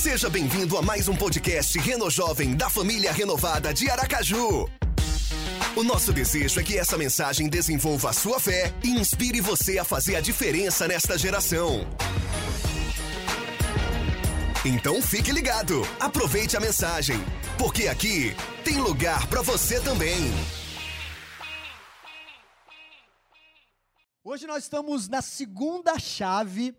Seja bem-vindo a mais um podcast Reno Jovem da família renovada de Aracaju. O nosso desejo é que essa mensagem desenvolva a sua fé e inspire você a fazer a diferença nesta geração. Então fique ligado, aproveite a mensagem, porque aqui tem lugar para você também. Hoje nós estamos na segunda chave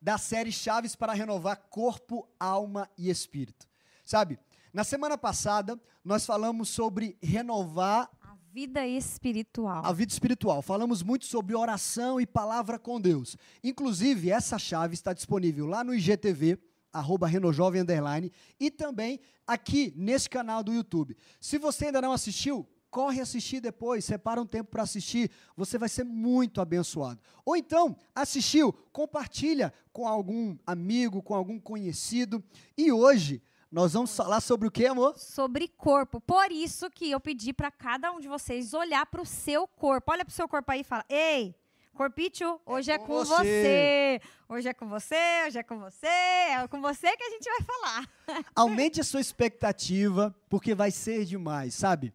da série Chaves para renovar corpo, alma e espírito. Sabe, na semana passada nós falamos sobre renovar A vida espiritual. a vida espiritual. Falamos muito sobre oração e palavra com Deus. Inclusive, essa chave está disponível lá no IGTV, arroba Renojovem Underline, e também aqui nesse canal do YouTube. Se você ainda não assistiu, corre assistir depois, separa um tempo para assistir, você vai ser muito abençoado. Ou então, assistiu, compartilha com algum amigo, com algum conhecido. E hoje nós vamos falar sobre o que, amor? Sobre corpo. Por isso que eu pedi para cada um de vocês olhar para o seu corpo. Olha para o seu corpo aí e fala: Ei, Corpicho, hoje é, com com você." você. Hoje é com você, hoje é com você. É com você que a gente vai falar. Aumente a sua expectativa, porque vai ser demais, sabe?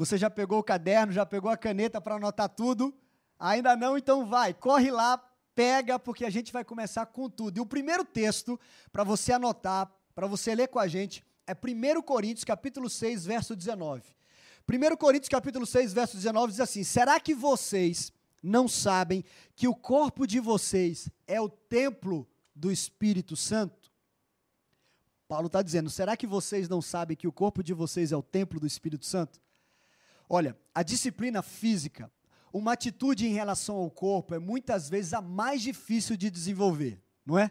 Você já pegou o caderno, já pegou a caneta para anotar tudo? Ainda não? Então vai, corre lá, pega, porque a gente vai começar com tudo. E o primeiro texto para você anotar, para você ler com a gente, é 1 Coríntios, capítulo 6, verso 19. 1 Coríntios, capítulo 6, verso 19 diz assim: Será que vocês não sabem que o corpo de vocês é o templo do Espírito Santo? Paulo está dizendo: será que vocês não sabem que o corpo de vocês é o templo do Espírito Santo? Olha, a disciplina física, uma atitude em relação ao corpo, é muitas vezes a mais difícil de desenvolver, não é?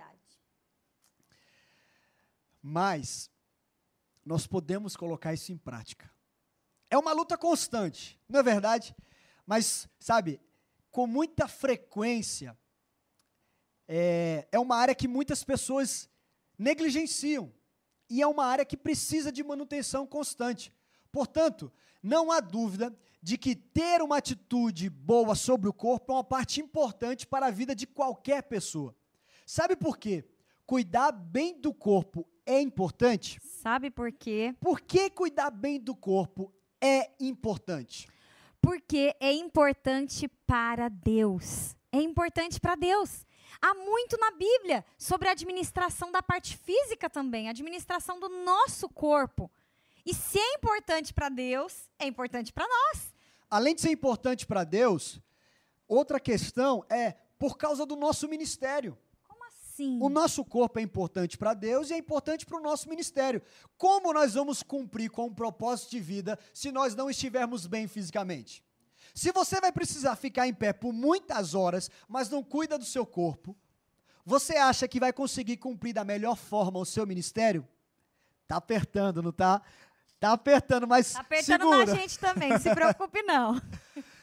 Mas nós podemos colocar isso em prática. É uma luta constante, não é verdade? Mas, sabe, com muita frequência, é, é uma área que muitas pessoas negligenciam. E é uma área que precisa de manutenção constante. Portanto, não há dúvida de que ter uma atitude boa sobre o corpo é uma parte importante para a vida de qualquer pessoa. Sabe por quê? Cuidar bem do corpo é importante? Sabe por quê? Por que cuidar bem do corpo é importante? Porque é importante para Deus. É importante para Deus. Há muito na Bíblia sobre a administração da parte física também, a administração do nosso corpo. E se é importante para Deus, é importante para nós. Além de ser importante para Deus, outra questão é por causa do nosso ministério. Como assim? O nosso corpo é importante para Deus e é importante para o nosso ministério. Como nós vamos cumprir com um propósito de vida se nós não estivermos bem fisicamente? Se você vai precisar ficar em pé por muitas horas, mas não cuida do seu corpo, você acha que vai conseguir cumprir da melhor forma o seu ministério? Tá apertando, não tá? Tá apertando, mas Tá apertando segura. na gente também, não se preocupe não.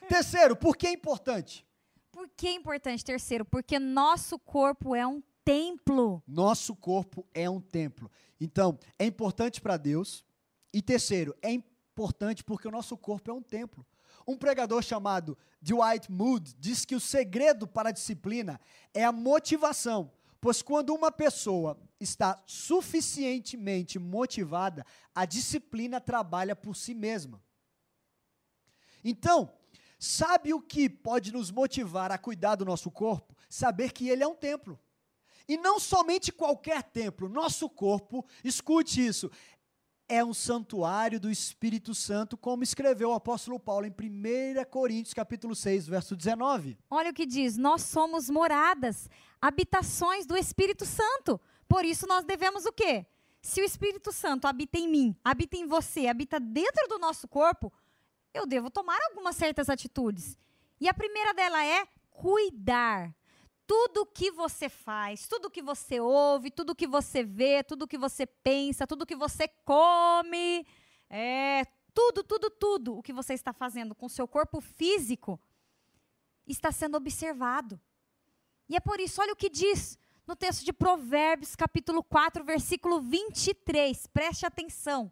Terceiro, por que é importante? Por que é importante, terceiro? Porque nosso corpo é um templo. Nosso corpo é um templo. Então, é importante para Deus. E terceiro, é importante porque o nosso corpo é um templo. Um pregador chamado Dwight Moody diz que o segredo para a disciplina é a motivação, pois quando uma pessoa está suficientemente motivada, a disciplina trabalha por si mesma. Então, sabe o que pode nos motivar a cuidar do nosso corpo? Saber que ele é um templo. E não somente qualquer templo, nosso corpo, escute isso, é um santuário do Espírito Santo, como escreveu o apóstolo Paulo em 1 Coríntios capítulo 6, verso 19. Olha o que diz: nós somos moradas, habitações do Espírito Santo. Por isso nós devemos o quê? Se o Espírito Santo habita em mim, habita em você, habita dentro do nosso corpo, eu devo tomar algumas certas atitudes. E a primeira dela é cuidar. Tudo que você faz, tudo que você ouve, tudo que você vê, tudo que você pensa, tudo que você come, é, tudo, tudo, tudo o que você está fazendo com seu corpo físico está sendo observado. E é por isso, olha o que diz no texto de Provérbios, capítulo 4, versículo 23. Preste atenção.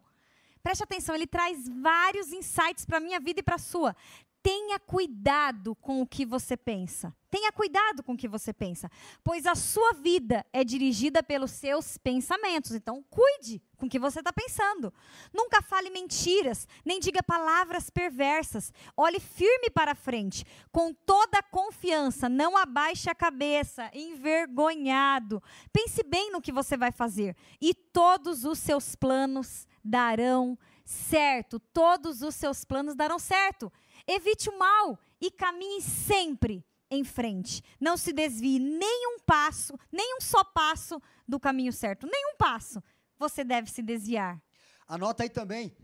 Preste atenção, ele traz vários insights para a minha vida e para a sua. Tenha cuidado com o que você pensa. Tenha cuidado com o que você pensa, pois a sua vida é dirigida pelos seus pensamentos. Então, cuide com o que você está pensando. Nunca fale mentiras, nem diga palavras perversas. Olhe firme para frente, com toda a confiança. Não abaixe a cabeça, envergonhado. Pense bem no que você vai fazer, e todos os seus planos darão certo. Todos os seus planos darão certo. Evite o mal e caminhe sempre em frente. Não se desvie nem um passo, nem um só passo do caminho certo. Nenhum passo você deve se desviar. Anota aí também.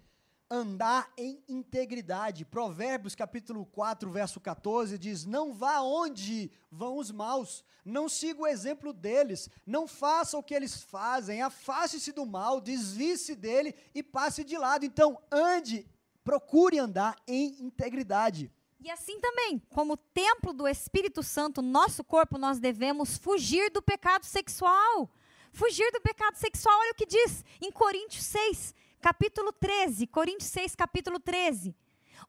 Andar em integridade. Provérbios capítulo 4, verso 14 diz: Não vá onde vão os maus, não siga o exemplo deles, não faça o que eles fazem, afaste-se do mal, desvie-se dele e passe de lado. Então, ande Procure andar em integridade. E assim também, como templo do Espírito Santo, nosso corpo, nós devemos fugir do pecado sexual. Fugir do pecado sexual, olha o que diz em Coríntios 6, capítulo 13. Coríntios 6, capítulo 13.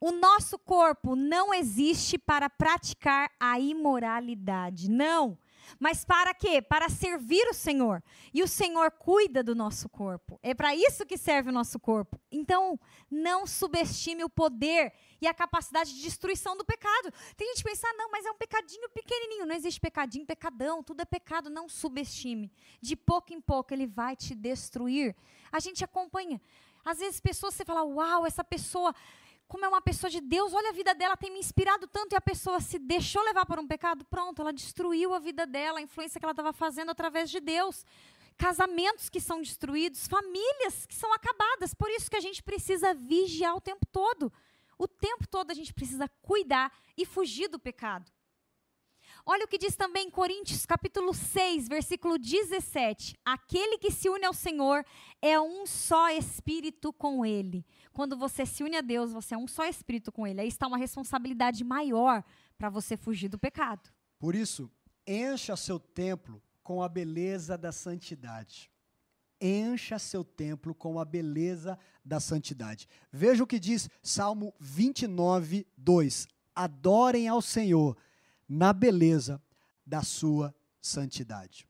O nosso corpo não existe para praticar a imoralidade. Não. Mas para quê? Para servir o Senhor. E o Senhor cuida do nosso corpo. É para isso que serve o nosso corpo. Então, não subestime o poder e a capacidade de destruição do pecado. Tem gente que pensa, ah, não, mas é um pecadinho pequenininho. Não existe pecadinho, pecadão. Tudo é pecado. Não subestime. De pouco em pouco, ele vai te destruir. A gente acompanha. Às vezes, pessoas, você fala, uau, essa pessoa como é uma pessoa de Deus, olha a vida dela, tem me inspirado tanto e a pessoa se deixou levar por um pecado, pronto, ela destruiu a vida dela, a influência que ela estava fazendo através de Deus. Casamentos que são destruídos, famílias que são acabadas. Por isso que a gente precisa vigiar o tempo todo. O tempo todo a gente precisa cuidar e fugir do pecado. Olha o que diz também em Coríntios, capítulo 6, versículo 17. Aquele que se une ao Senhor é um só espírito com ele. Quando você se une a Deus, você é um só espírito com ele. Aí está uma responsabilidade maior para você fugir do pecado. Por isso, encha seu templo com a beleza da santidade. Encha seu templo com a beleza da santidade. Veja o que diz Salmo 29, 2. Adorem ao Senhor na beleza da sua santidade.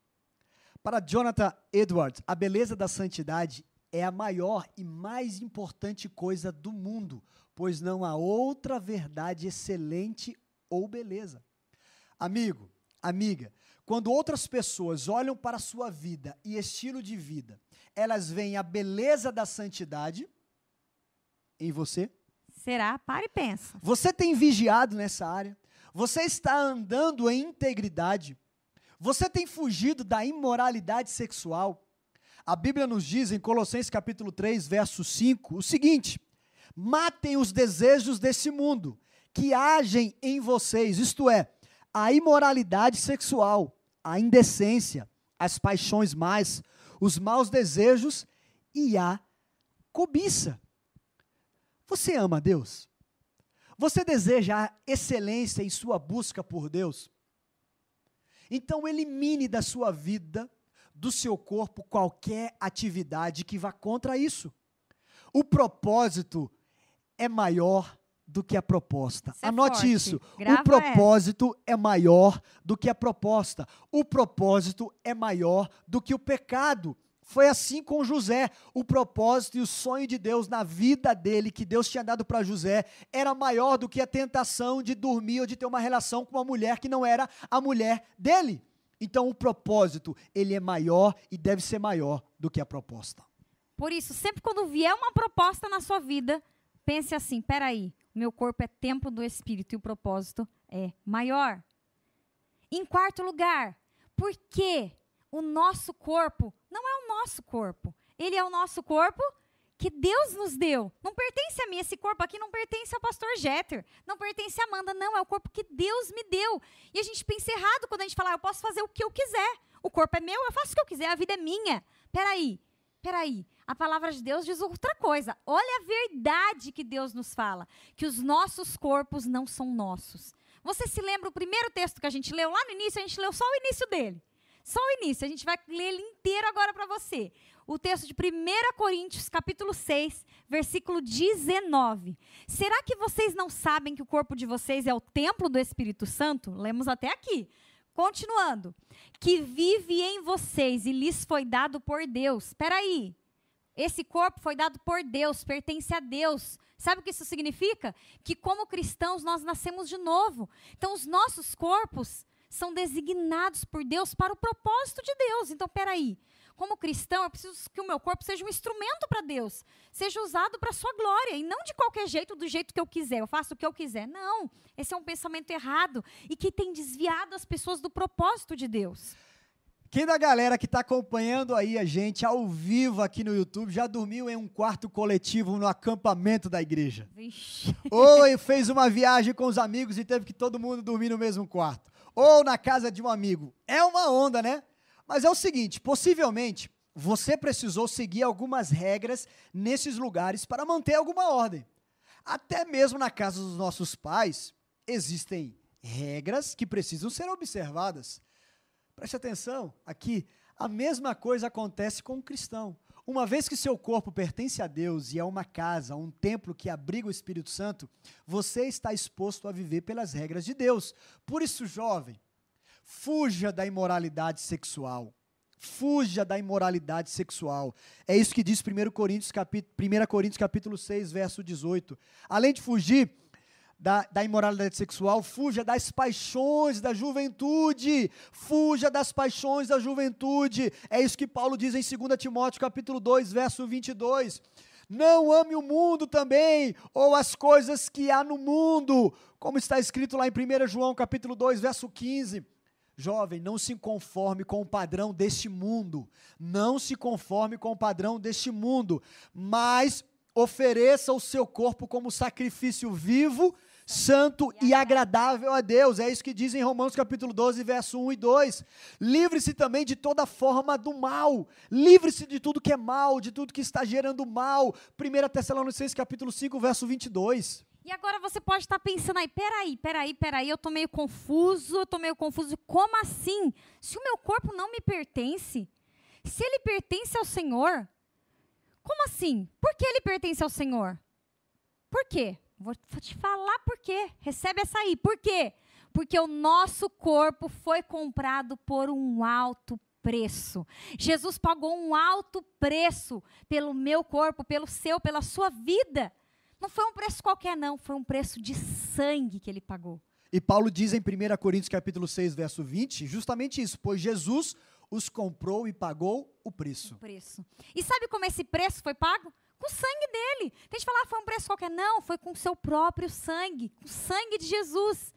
Para Jonathan Edwards, a beleza da santidade é a maior e mais importante coisa do mundo, pois não há outra verdade excelente ou beleza. Amigo, amiga, quando outras pessoas olham para a sua vida e estilo de vida, elas veem a beleza da santidade em você? Será? Para e pensa. Você tem vigiado nessa área? Você está andando em integridade? Você tem fugido da imoralidade sexual? A Bíblia nos diz em Colossenses capítulo 3, verso 5, o seguinte: Matem os desejos desse mundo que agem em vocês, isto é, a imoralidade sexual, a indecência, as paixões mais, os maus desejos e a cobiça. Você ama Deus? Você deseja a excelência em sua busca por Deus? Então elimine da sua vida, do seu corpo, qualquer atividade que vá contra isso. O propósito é maior do que a proposta. Isso é Anote forte. isso. Grava o propósito é. é maior do que a proposta. O propósito é maior do que o pecado. Foi assim com José. O propósito e o sonho de Deus na vida dele, que Deus tinha dado para José, era maior do que a tentação de dormir ou de ter uma relação com uma mulher que não era a mulher dele. Então, o propósito, ele é maior e deve ser maior do que a proposta. Por isso, sempre quando vier uma proposta na sua vida, pense assim: peraí, meu corpo é templo do Espírito e o propósito é maior. Em quarto lugar, por que o nosso corpo não é o nosso corpo. Ele é o nosso corpo que Deus nos deu. Não pertence a mim. Esse corpo aqui não pertence ao pastor Jeter. Não pertence a Amanda. Não, é o corpo que Deus me deu. E a gente pensa errado quando a gente fala, ah, eu posso fazer o que eu quiser. O corpo é meu, eu faço o que eu quiser. A vida é minha. Peraí, peraí. A palavra de Deus diz outra coisa. Olha a verdade que Deus nos fala. Que os nossos corpos não são nossos. Você se lembra o primeiro texto que a gente leu lá no início? A gente leu só o início dele. Só o início, a gente vai ler ele inteiro agora para você. O texto de 1 Coríntios, capítulo 6, versículo 19. Será que vocês não sabem que o corpo de vocês é o templo do Espírito Santo? Lemos até aqui. Continuando. Que vive em vocês e lhes foi dado por Deus. Espera aí. Esse corpo foi dado por Deus, pertence a Deus. Sabe o que isso significa? Que como cristãos nós nascemos de novo. Então os nossos corpos são designados por Deus para o propósito de Deus. Então, peraí. Como cristão, eu preciso que o meu corpo seja um instrumento para Deus, seja usado para a sua glória, e não de qualquer jeito, do jeito que eu quiser, eu faço o que eu quiser. Não, esse é um pensamento errado e que tem desviado as pessoas do propósito de Deus. Quem da galera que está acompanhando aí a gente ao vivo aqui no YouTube já dormiu em um quarto coletivo no acampamento da igreja? Vixe. Ou fez uma viagem com os amigos e teve que todo mundo dormir no mesmo quarto? Ou na casa de um amigo? É uma onda, né? Mas é o seguinte: possivelmente você precisou seguir algumas regras nesses lugares para manter alguma ordem. Até mesmo na casa dos nossos pais existem regras que precisam ser observadas. Preste atenção, aqui, a mesma coisa acontece com o cristão. Uma vez que seu corpo pertence a Deus e é uma casa, um templo que abriga o Espírito Santo, você está exposto a viver pelas regras de Deus. Por isso, jovem, fuja da imoralidade sexual. Fuja da imoralidade sexual. É isso que diz 1 Coríntios, capítulo, 1 Coríntios capítulo 6, verso 18. Além de fugir, da, da imoralidade sexual, fuja das paixões da juventude, fuja das paixões da juventude. É isso que Paulo diz em 2 Timóteo capítulo 2, verso 22. Não ame o mundo também, ou as coisas que há no mundo, como está escrito lá em 1 João capítulo 2, verso 15. Jovem, não se conforme com o padrão deste mundo. Não se conforme com o padrão deste mundo, mas ofereça o seu corpo como sacrifício vivo, santo e agradável a Deus. É isso que diz em Romanos capítulo 12, verso 1 e 2. Livre-se também de toda forma do mal. Livre-se de tudo que é mal, de tudo que está gerando mal. 1 Tessalonicenses capítulo 5, verso 22. E agora você pode estar pensando aí, peraí, peraí, peraí, eu estou meio confuso, eu estou meio confuso. Como assim? Se o meu corpo não me pertence, se ele pertence ao Senhor, como assim? Por que ele pertence ao Senhor? Por quê? Vou, te falar por quê. Recebe essa aí. Por quê? Porque o nosso corpo foi comprado por um alto preço. Jesus pagou um alto preço pelo meu corpo, pelo seu, pela sua vida. Não foi um preço qualquer não, foi um preço de sangue que ele pagou. E Paulo diz em 1 Coríntios capítulo 6, verso 20, justamente isso, pois Jesus os comprou e pagou o preço. O preço. E sabe como esse preço foi pago? Com o sangue dele. Tem gente que falar, ah, foi um preço qualquer. Não, foi com o seu próprio sangue, com o sangue de Jesus.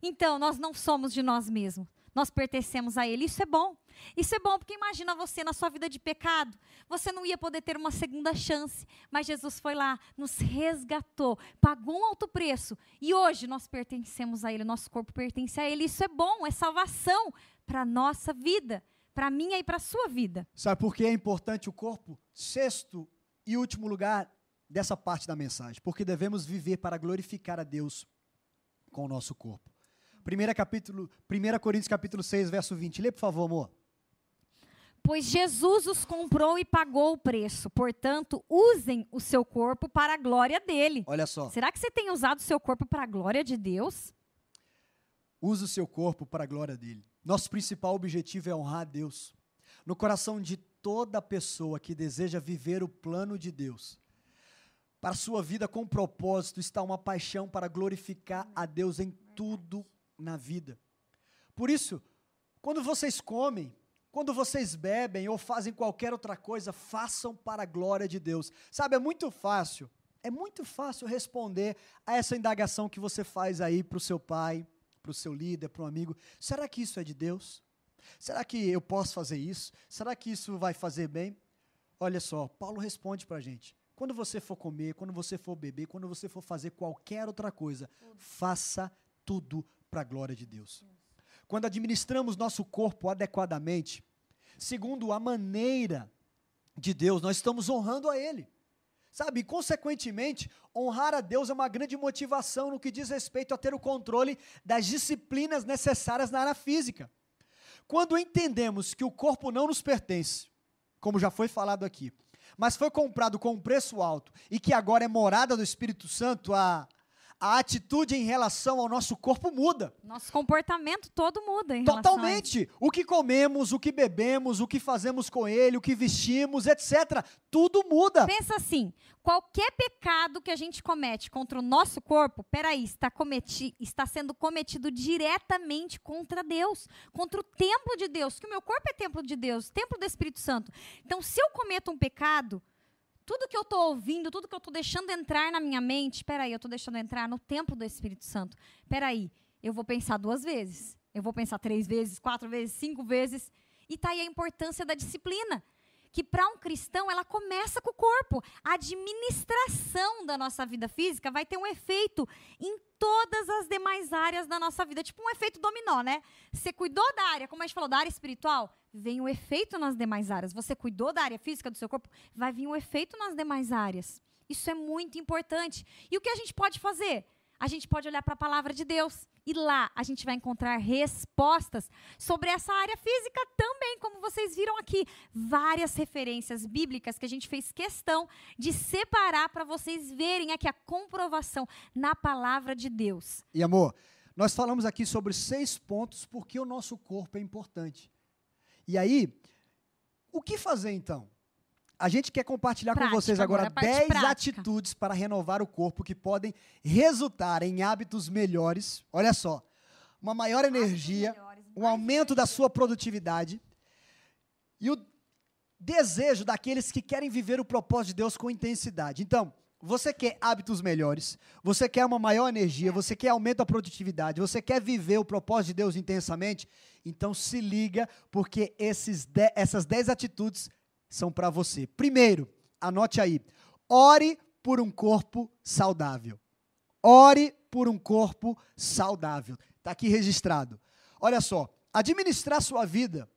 Então, nós não somos de nós mesmos. Nós pertencemos a Ele. Isso é bom. Isso é bom porque imagina você na sua vida de pecado. Você não ia poder ter uma segunda chance. Mas Jesus foi lá, nos resgatou, pagou um alto preço. E hoje nós pertencemos a Ele. Nosso corpo pertence a Ele. Isso é bom, é salvação para a nossa vida. Para a minha e para a sua vida. Sabe por que é importante o corpo? Sexto e último lugar dessa parte da mensagem, porque devemos viver para glorificar a Deus com o nosso corpo. 1 capítulo, 1 Coríntios capítulo 6, verso 20. Lê, por favor, amor. Pois Jesus os comprou e pagou o preço. Portanto, usem o seu corpo para a glória dele. Olha só. Será que você tem usado o seu corpo para a glória de Deus? Use o seu corpo para a glória dele. Nosso principal objetivo é honrar a Deus. No coração de toda pessoa que deseja viver o plano de Deus. Para sua vida com propósito está uma paixão para glorificar a Deus em tudo na vida. Por isso, quando vocês comem, quando vocês bebem ou fazem qualquer outra coisa, façam para a glória de Deus. Sabe, é muito fácil, é muito fácil responder a essa indagação que você faz aí para o seu pai, para o seu líder, para um amigo. Será que isso é de Deus? Será que eu posso fazer isso? Será que isso vai fazer bem? Olha só, Paulo responde para a gente. Quando você for comer, quando você for beber, quando você for fazer qualquer outra coisa, faça tudo para a glória de Deus. Quando administramos nosso corpo adequadamente, segundo a maneira de Deus, nós estamos honrando a Ele. Sabe, consequentemente, honrar a Deus é uma grande motivação no que diz respeito a ter o controle das disciplinas necessárias na área física. Quando entendemos que o corpo não nos pertence, como já foi falado aqui, mas foi comprado com um preço alto e que agora é morada do Espírito Santo, a, a atitude em relação ao nosso corpo muda. Nosso comportamento todo muda em. Totalmente. O que comemos, o que bebemos, o que fazemos com ele, o que vestimos, etc. Tudo muda. Pensa assim: qualquer pecado que a gente comete contra o nosso corpo, peraí, está, cometi, está sendo cometido diretamente contra Deus, contra o templo de Deus, que o meu corpo é templo de Deus, templo do Espírito Santo. Então, se eu cometo um pecado, tudo que eu estou ouvindo, tudo que eu estou deixando entrar na minha mente, peraí, eu estou deixando entrar no templo do Espírito Santo. Peraí, eu vou pensar duas vezes. Eu vou pensar três vezes, quatro vezes, cinco vezes. E tá aí a importância da disciplina que para um cristão ela começa com o corpo. A administração da nossa vida física vai ter um efeito em todas as demais áreas da nossa vida, tipo um efeito dominó, né? Você cuidou da área, como a gente falou, da área espiritual, vem o efeito nas demais áreas. Você cuidou da área física do seu corpo, vai vir o efeito nas demais áreas. Isso é muito importante. E o que a gente pode fazer? A gente pode olhar para a palavra de Deus e lá a gente vai encontrar respostas sobre essa área física também, como vocês viram aqui, várias referências bíblicas que a gente fez questão de separar para vocês verem aqui a comprovação na palavra de Deus. E amor, nós falamos aqui sobre seis pontos porque o nosso corpo é importante. E aí, o que fazer então? A gente quer compartilhar Prática, com vocês agora agora, a parte 10 prática. atitudes para renovar o corpo que podem resultar em hábitos melhores. Olha só, uma maior energia, um aumento da sua produtividade e o desejo daqueles que querem viver o propósito de Deus com intensidade. Então, você quer hábitos melhores, você quer uma maior energia, você quer aumento da produtividade, você quer viver o propósito de Deus intensamente? Então se liga, porque esses de- essas 10 atitudes são para você. Primeiro, anote aí: ore por um corpo saudável. Ore por um corpo saudável. Está aqui registrado. Olha só, administrar sua vida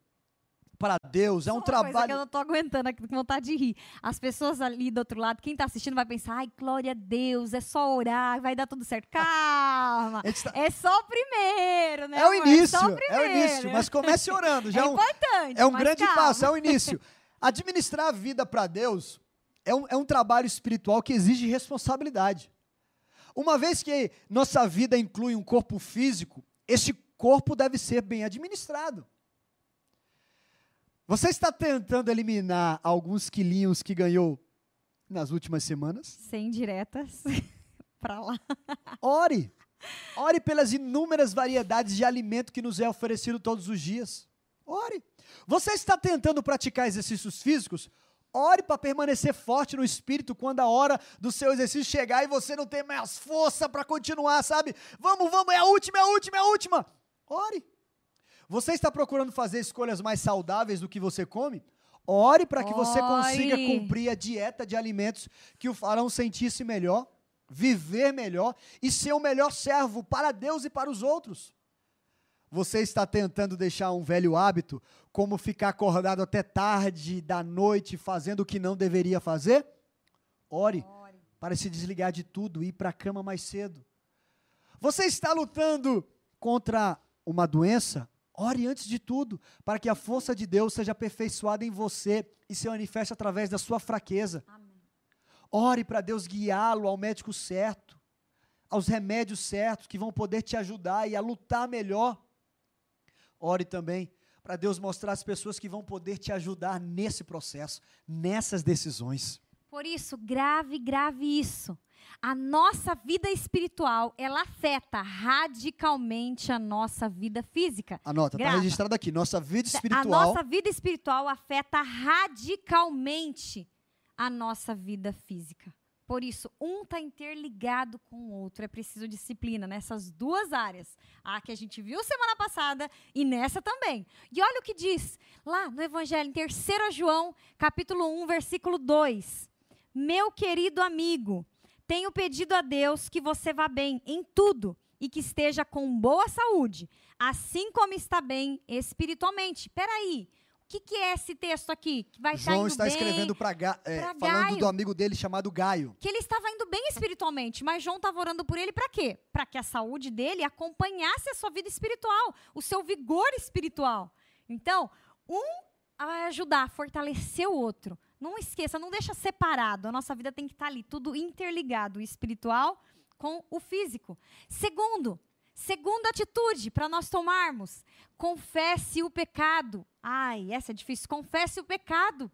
para Deus é um que eu trabalho. não tô aguentando aqui com vontade de rir. As pessoas ali do outro lado, quem tá assistindo vai pensar, ai, glória a Deus, é só orar, vai dar tudo certo. Calma. Tá- É só o primeiro, né? É o amor? início, só é o início, mas comece orando. Já é é um, importante. é um grande calma. passo, é o início. Administrar a vida para Deus é um, é um trabalho espiritual que exige responsabilidade. Uma vez que nossa vida inclui um corpo físico, este corpo deve ser bem administrado. Você está tentando eliminar alguns quilinhos que ganhou nas últimas semanas? Sem diretas pra lá. Ore. Ore pelas inúmeras variedades de alimento que nos é oferecido todos os dias. Ore. Você está tentando praticar exercícios físicos? Ore para permanecer forte no espírito quando a hora do seu exercício chegar e você não tem mais força para continuar, sabe? Vamos, vamos, é a última, é a última, é a última. Ore. Você está procurando fazer escolhas mais saudáveis do que você come? Ore para que você consiga cumprir a dieta de alimentos que o farão sentir-se melhor, viver melhor e ser o melhor servo para Deus e para os outros. Você está tentando deixar um velho hábito, como ficar acordado até tarde da noite fazendo o que não deveria fazer? Ore para se desligar de tudo e ir para a cama mais cedo. Você está lutando contra uma doença? Ore antes de tudo, para que a força de Deus seja aperfeiçoada em você e se manifeste através da sua fraqueza. Ore para Deus guiá-lo ao médico certo, aos remédios certos que vão poder te ajudar e a lutar melhor. Ore também para Deus mostrar as pessoas que vão poder te ajudar nesse processo, nessas decisões. Por isso, grave, grave isso. A nossa vida espiritual, ela afeta radicalmente a nossa vida física. Anota, está registrado aqui. Nossa vida A espiritual. nossa vida espiritual afeta radicalmente a nossa vida física. Por isso, um está interligado com o outro. É preciso disciplina nessas duas áreas. A que a gente viu semana passada e nessa também. E olha o que diz lá no Evangelho, em 3 João, capítulo 1, versículo 2. Meu querido amigo, tenho pedido a Deus que você vá bem em tudo e que esteja com boa saúde, assim como está bem espiritualmente. Peraí, o que, que é esse texto aqui? Que vai estar João indo está bem, escrevendo para pra falando Gaio. do amigo dele chamado Gaio. que ele estava indo bem espiritualmente, mas João estava orando por ele para quê? Para que a saúde dele acompanhasse a sua vida espiritual, o seu vigor espiritual. Então, um vai ajudar a fortalecer o outro. Não esqueça, não deixa separado. A nossa vida tem que estar ali, tudo interligado, o espiritual com o físico. Segundo, segunda atitude para nós tomarmos, confesse o pecado. Ai, essa é difícil. Confesse o pecado.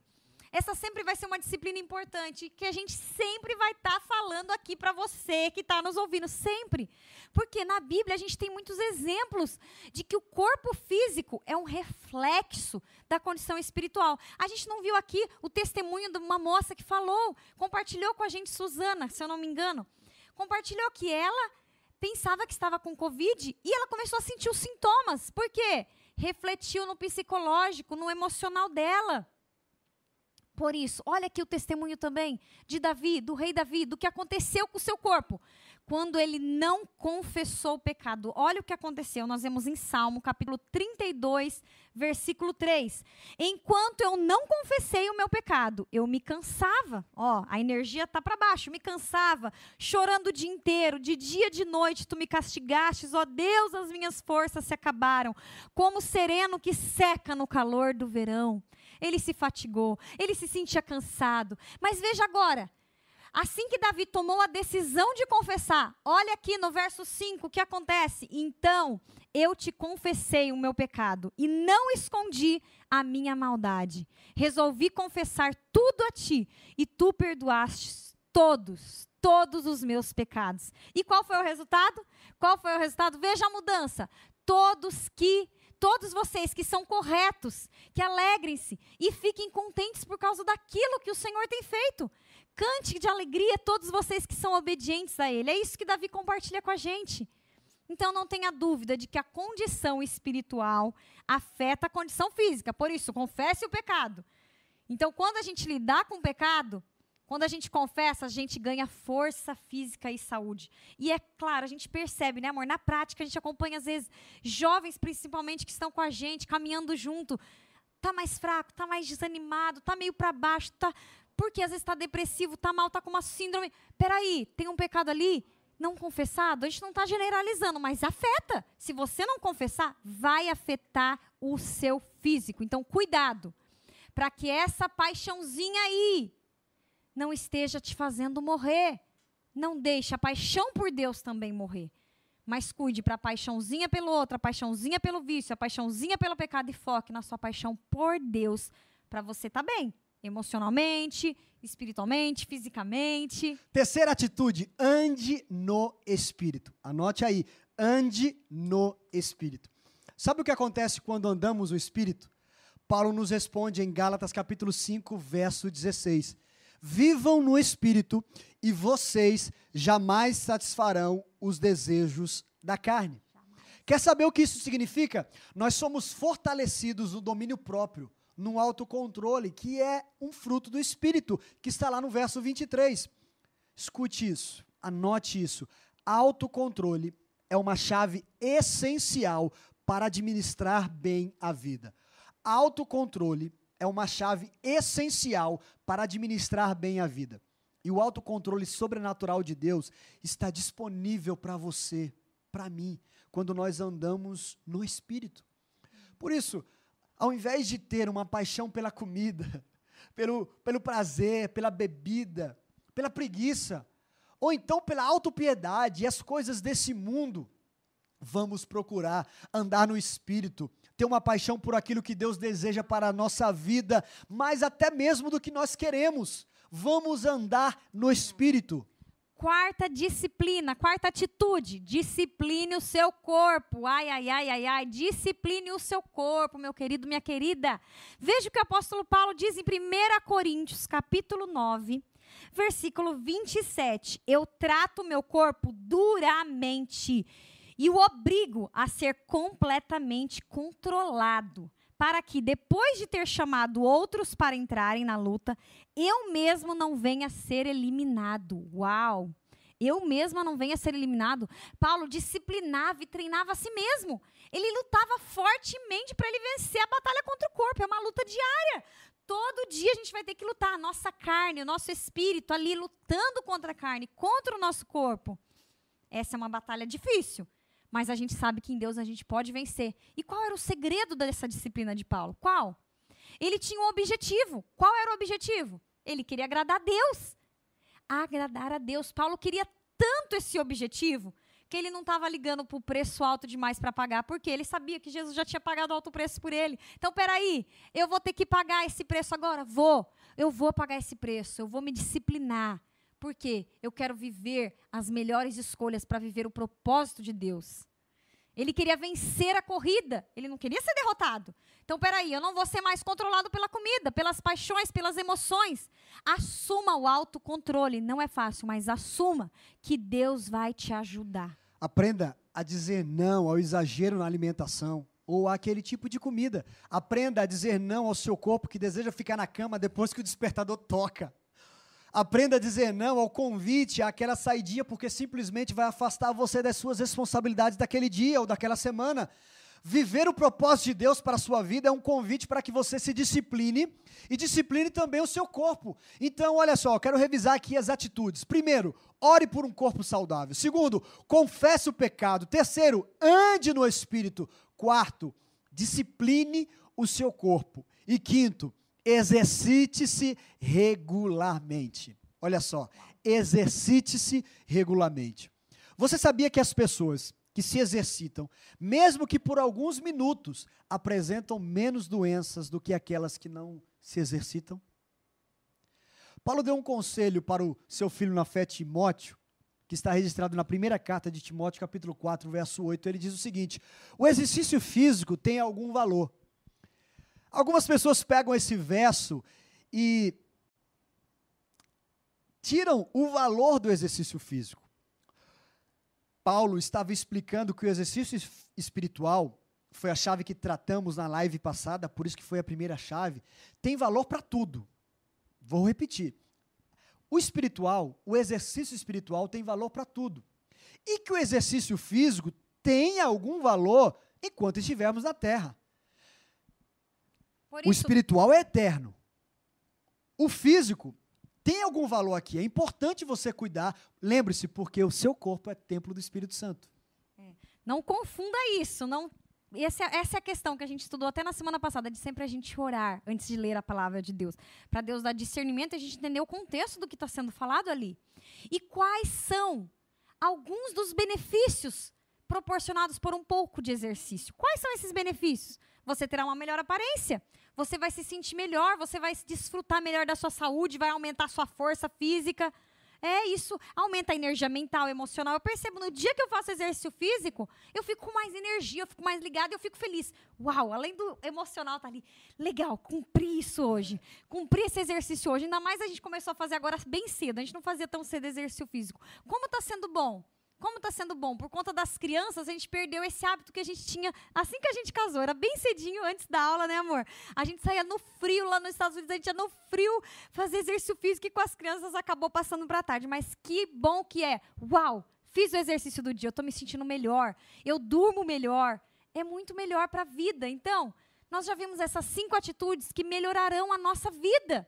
Essa sempre vai ser uma disciplina importante que a gente sempre vai estar tá falando aqui para você que está nos ouvindo, sempre. Porque na Bíblia a gente tem muitos exemplos de que o corpo físico é um reflexo da condição espiritual. A gente não viu aqui o testemunho de uma moça que falou, compartilhou com a gente, Suzana, se eu não me engano. Compartilhou que ela pensava que estava com Covid e ela começou a sentir os sintomas. Por quê? Refletiu no psicológico, no emocional dela. Por isso, olha aqui o testemunho também de Davi, do rei Davi, do que aconteceu com o seu corpo quando ele não confessou o pecado. Olha o que aconteceu. Nós vemos em Salmo, capítulo 32, versículo 3. Enquanto eu não confessei o meu pecado, eu me cansava. Ó, a energia tá para baixo, me cansava, chorando o dia inteiro, de dia e de noite tu me castigastes, ó Deus, as minhas forças se acabaram, como sereno que seca no calor do verão. Ele se fatigou, ele se sentia cansado. Mas veja agora, Assim que Davi tomou a decisão de confessar, olha aqui no verso 5 o que acontece. Então eu te confessei o meu pecado e não escondi a minha maldade. Resolvi confessar tudo a ti e tu perdoaste todos, todos os meus pecados. E qual foi o resultado? Qual foi o resultado? Veja a mudança. Todos que todos vocês que são corretos, que alegrem-se e fiquem contentes por causa daquilo que o Senhor tem feito. Cante de alegria todos vocês que são obedientes a Ele. É isso que Davi compartilha com a gente. Então não tenha dúvida de que a condição espiritual afeta a condição física. Por isso, confesse o pecado. Então, quando a gente lidar com o pecado, quando a gente confessa, a gente ganha força física e saúde. E é claro, a gente percebe, né, amor? Na prática, a gente acompanha, às vezes, jovens, principalmente, que estão com a gente, caminhando junto. Tá mais fraco, tá mais desanimado, tá meio para baixo, tá porque às vezes está depressivo, está mal, está com uma síndrome. Peraí, tem um pecado ali não confessado? A gente não está generalizando, mas afeta. Se você não confessar, vai afetar o seu físico. Então, cuidado, para que essa paixãozinha aí não esteja te fazendo morrer. Não deixe a paixão por Deus também morrer. Mas cuide para a paixãozinha pelo outro, a paixãozinha pelo vício, a paixãozinha pelo pecado e foque na sua paixão por Deus, para você estar tá bem emocionalmente, espiritualmente, fisicamente. Terceira atitude, ande no espírito. Anote aí, ande no espírito. Sabe o que acontece quando andamos no espírito? Paulo nos responde em Gálatas capítulo 5, verso 16. Vivam no espírito e vocês jamais satisfarão os desejos da carne. Quer saber o que isso significa? Nós somos fortalecidos no domínio próprio num autocontrole, que é um fruto do Espírito, que está lá no verso 23. Escute isso, anote isso. Autocontrole é uma chave essencial para administrar bem a vida. Autocontrole é uma chave essencial para administrar bem a vida. E o autocontrole sobrenatural de Deus está disponível para você, para mim, quando nós andamos no Espírito. Por isso, ao invés de ter uma paixão pela comida, pelo, pelo prazer, pela bebida, pela preguiça, ou então pela autopiedade e as coisas desse mundo, vamos procurar andar no espírito, ter uma paixão por aquilo que Deus deseja para a nossa vida, mais até mesmo do que nós queremos. Vamos andar no espírito. Quarta disciplina, quarta atitude, discipline o seu corpo. Ai, ai, ai, ai, ai, discipline o seu corpo, meu querido, minha querida. Veja o que o apóstolo Paulo diz em 1 Coríntios, capítulo 9, versículo 27. Eu trato meu corpo duramente e o obrigo a ser completamente controlado para que, depois de ter chamado outros para entrarem na luta, eu mesmo não venha a ser eliminado. Uau! Eu mesma não venha a ser eliminado. Paulo disciplinava e treinava a si mesmo. Ele lutava fortemente para ele vencer a batalha contra o corpo. É uma luta diária. Todo dia a gente vai ter que lutar. A nossa carne, o nosso espírito ali lutando contra a carne, contra o nosso corpo. Essa é uma batalha difícil. Mas a gente sabe que em Deus a gente pode vencer. E qual era o segredo dessa disciplina de Paulo? Qual? Ele tinha um objetivo. Qual era o objetivo? Ele queria agradar a Deus. Agradar a Deus. Paulo queria tanto esse objetivo que ele não estava ligando para o preço alto demais para pagar, porque ele sabia que Jesus já tinha pagado alto preço por ele. Então, peraí, eu vou ter que pagar esse preço agora? Vou. Eu vou pagar esse preço, eu vou me disciplinar. Porque eu quero viver as melhores escolhas para viver o propósito de Deus. Ele queria vencer a corrida, ele não queria ser derrotado. Então, peraí, eu não vou ser mais controlado pela comida, pelas paixões, pelas emoções. Assuma o autocontrole. Não é fácil, mas assuma que Deus vai te ajudar. Aprenda a dizer não ao exagero na alimentação ou àquele tipo de comida. Aprenda a dizer não ao seu corpo que deseja ficar na cama depois que o despertador toca. Aprenda a dizer não ao convite, àquela saidinha, porque simplesmente vai afastar você das suas responsabilidades daquele dia ou daquela semana. Viver o propósito de Deus para a sua vida é um convite para que você se discipline e discipline também o seu corpo. Então, olha só, eu quero revisar aqui as atitudes. Primeiro, ore por um corpo saudável. Segundo, confesse o pecado. Terceiro, ande no espírito. Quarto, discipline o seu corpo. E quinto, exercite-se regularmente. Olha só, exercite-se regularmente. Você sabia que as pessoas que se exercitam, mesmo que por alguns minutos, apresentam menos doenças do que aquelas que não se exercitam? Paulo deu um conselho para o seu filho na fé, Timóteo, que está registrado na primeira carta de Timóteo, capítulo 4, verso 8. Ele diz o seguinte: O exercício físico tem algum valor. Algumas pessoas pegam esse verso e tiram o valor do exercício físico. Paulo estava explicando que o exercício espiritual foi a chave que tratamos na live passada, por isso que foi a primeira chave, tem valor para tudo. Vou repetir. O espiritual, o exercício espiritual tem valor para tudo. E que o exercício físico tem algum valor enquanto estivermos na terra. O espiritual é eterno. O físico tem algum valor aqui. É importante você cuidar. Lembre-se, porque o seu corpo é templo do Espírito Santo. É. Não confunda isso. Não essa, essa, é a questão que a gente estudou até na semana passada, de sempre a gente orar antes de ler a palavra de Deus. Para Deus dar discernimento e a gente entender o contexto do que está sendo falado ali. E quais são alguns dos benefícios proporcionados por um pouco de exercício. Quais são esses benefícios? Você terá uma melhor aparência, você vai se sentir melhor, você vai desfrutar melhor da sua saúde, vai aumentar a sua força física. É isso, aumenta a energia mental, emocional. Eu percebo no dia que eu faço exercício físico, eu fico com mais energia, eu fico mais ligada, eu fico feliz. Uau, além do emocional tá ali. Legal, cumpri isso hoje. Cumpri esse exercício hoje. Ainda mais a gente começou a fazer agora bem cedo. A gente não fazia tão cedo exercício físico. Como está sendo bom? Como está sendo bom? Por conta das crianças, a gente perdeu esse hábito que a gente tinha assim que a gente casou. Era bem cedinho antes da aula, né, amor? A gente saía no frio lá nos Estados Unidos, a gente ia no frio fazer exercício físico e com as crianças acabou passando para tarde. Mas que bom que é. Uau! Fiz o exercício do dia, eu estou me sentindo melhor, eu durmo melhor. É muito melhor para a vida. Então, nós já vimos essas cinco atitudes que melhorarão a nossa vida.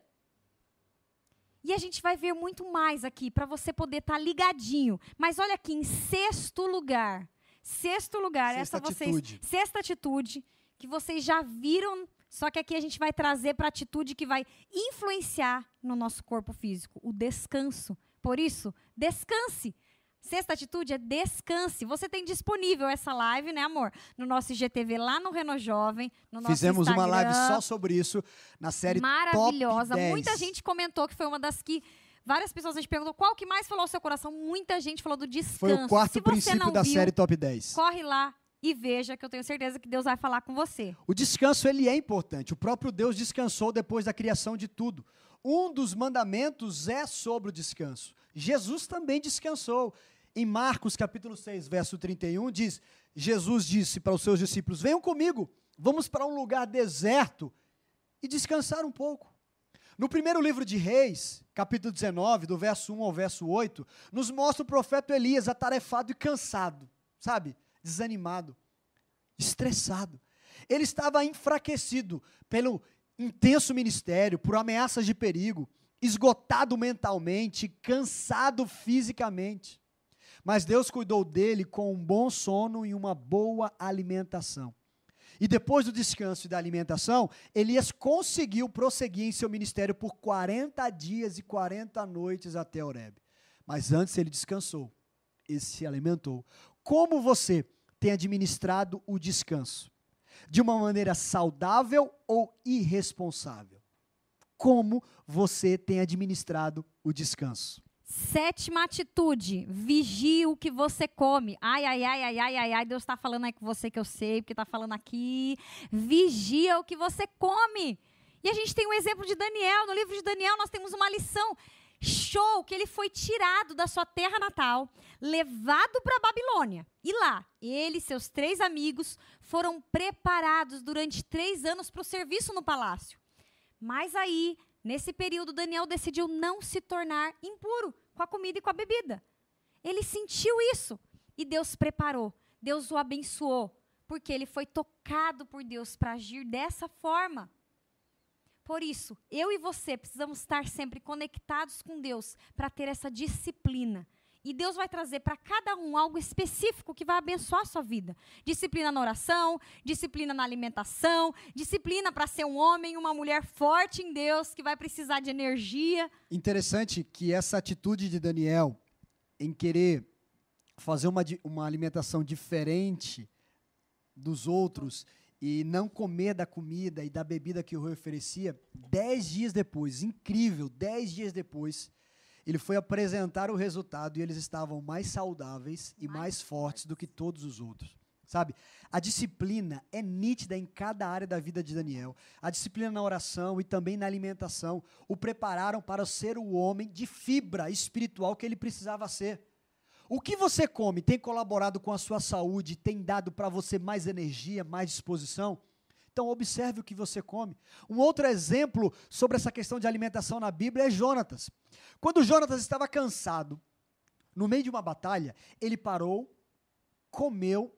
E a gente vai ver muito mais aqui para você poder estar tá ligadinho. Mas olha aqui, em sexto lugar. Sexto lugar, sexta essa vocês. Atitude. Sexta atitude que vocês já viram, só que aqui a gente vai trazer para a atitude que vai influenciar no nosso corpo físico, o descanso. Por isso, descanse. Sexta atitude é descanse. Você tem disponível essa live, né, amor? No nosso IGTV lá no Reno Jovem, no Fizemos Instagram. uma live só sobre isso na série Maravilhosa. Top 10. Muita gente comentou que foi uma das que Várias pessoas a gente perguntou qual que mais falou ao seu coração. Muita gente falou do descanso. Foi o quarto princípio da viu, série Top 10. Corre lá e veja que eu tenho certeza que Deus vai falar com você. O descanso ele é importante. O próprio Deus descansou depois da criação de tudo. Um dos mandamentos é sobre o descanso. Jesus também descansou. Em Marcos capítulo 6, verso 31, diz: Jesus disse para os seus discípulos: Venham comigo, vamos para um lugar deserto e descansar um pouco. No primeiro livro de Reis, capítulo 19, do verso 1 ao verso 8, nos mostra o profeta Elias atarefado e cansado, sabe? Desanimado, estressado. Ele estava enfraquecido pelo intenso ministério, por ameaças de perigo, esgotado mentalmente, cansado fisicamente. Mas Deus cuidou dele com um bom sono e uma boa alimentação. E depois do descanso e da alimentação, Elias conseguiu prosseguir em seu ministério por 40 dias e 40 noites até Horeb. Mas antes ele descansou e se alimentou. Como você tem administrado o descanso? De uma maneira saudável ou irresponsável? Como você tem administrado o descanso? Sétima atitude, vigie o que você come. Ai, ai, ai, ai, ai, ai, ai, Deus está falando aí com você que eu sei, porque está falando aqui. Vigia o que você come. E a gente tem um exemplo de Daniel. No livro de Daniel nós temos uma lição show que ele foi tirado da sua terra natal, levado para Babilônia. E lá, ele e seus três amigos foram preparados durante três anos para o serviço no palácio. Mas aí, nesse período, Daniel decidiu não se tornar impuro com a comida e com a bebida. Ele sentiu isso e Deus preparou, Deus o abençoou, porque ele foi tocado por Deus para agir dessa forma. Por isso, eu e você precisamos estar sempre conectados com Deus para ter essa disciplina. E Deus vai trazer para cada um algo específico que vai abençoar a sua vida. Disciplina na oração, disciplina na alimentação, disciplina para ser um homem, uma mulher forte em Deus, que vai precisar de energia. Interessante que essa atitude de Daniel em querer fazer uma, uma alimentação diferente dos outros e não comer da comida e da bebida que o rei oferecia, dez dias depois, incrível, dez dias depois, ele foi apresentar o resultado e eles estavam mais saudáveis e mais, mais fortes do que todos os outros. Sabe? A disciplina é nítida em cada área da vida de Daniel. A disciplina na oração e também na alimentação o prepararam para ser o homem de fibra espiritual que ele precisava ser. O que você come tem colaborado com a sua saúde, tem dado para você mais energia, mais disposição? Então, observe o que você come. Um outro exemplo sobre essa questão de alimentação na Bíblia é Jonatas. Quando Jonatas estava cansado, no meio de uma batalha, ele parou, comeu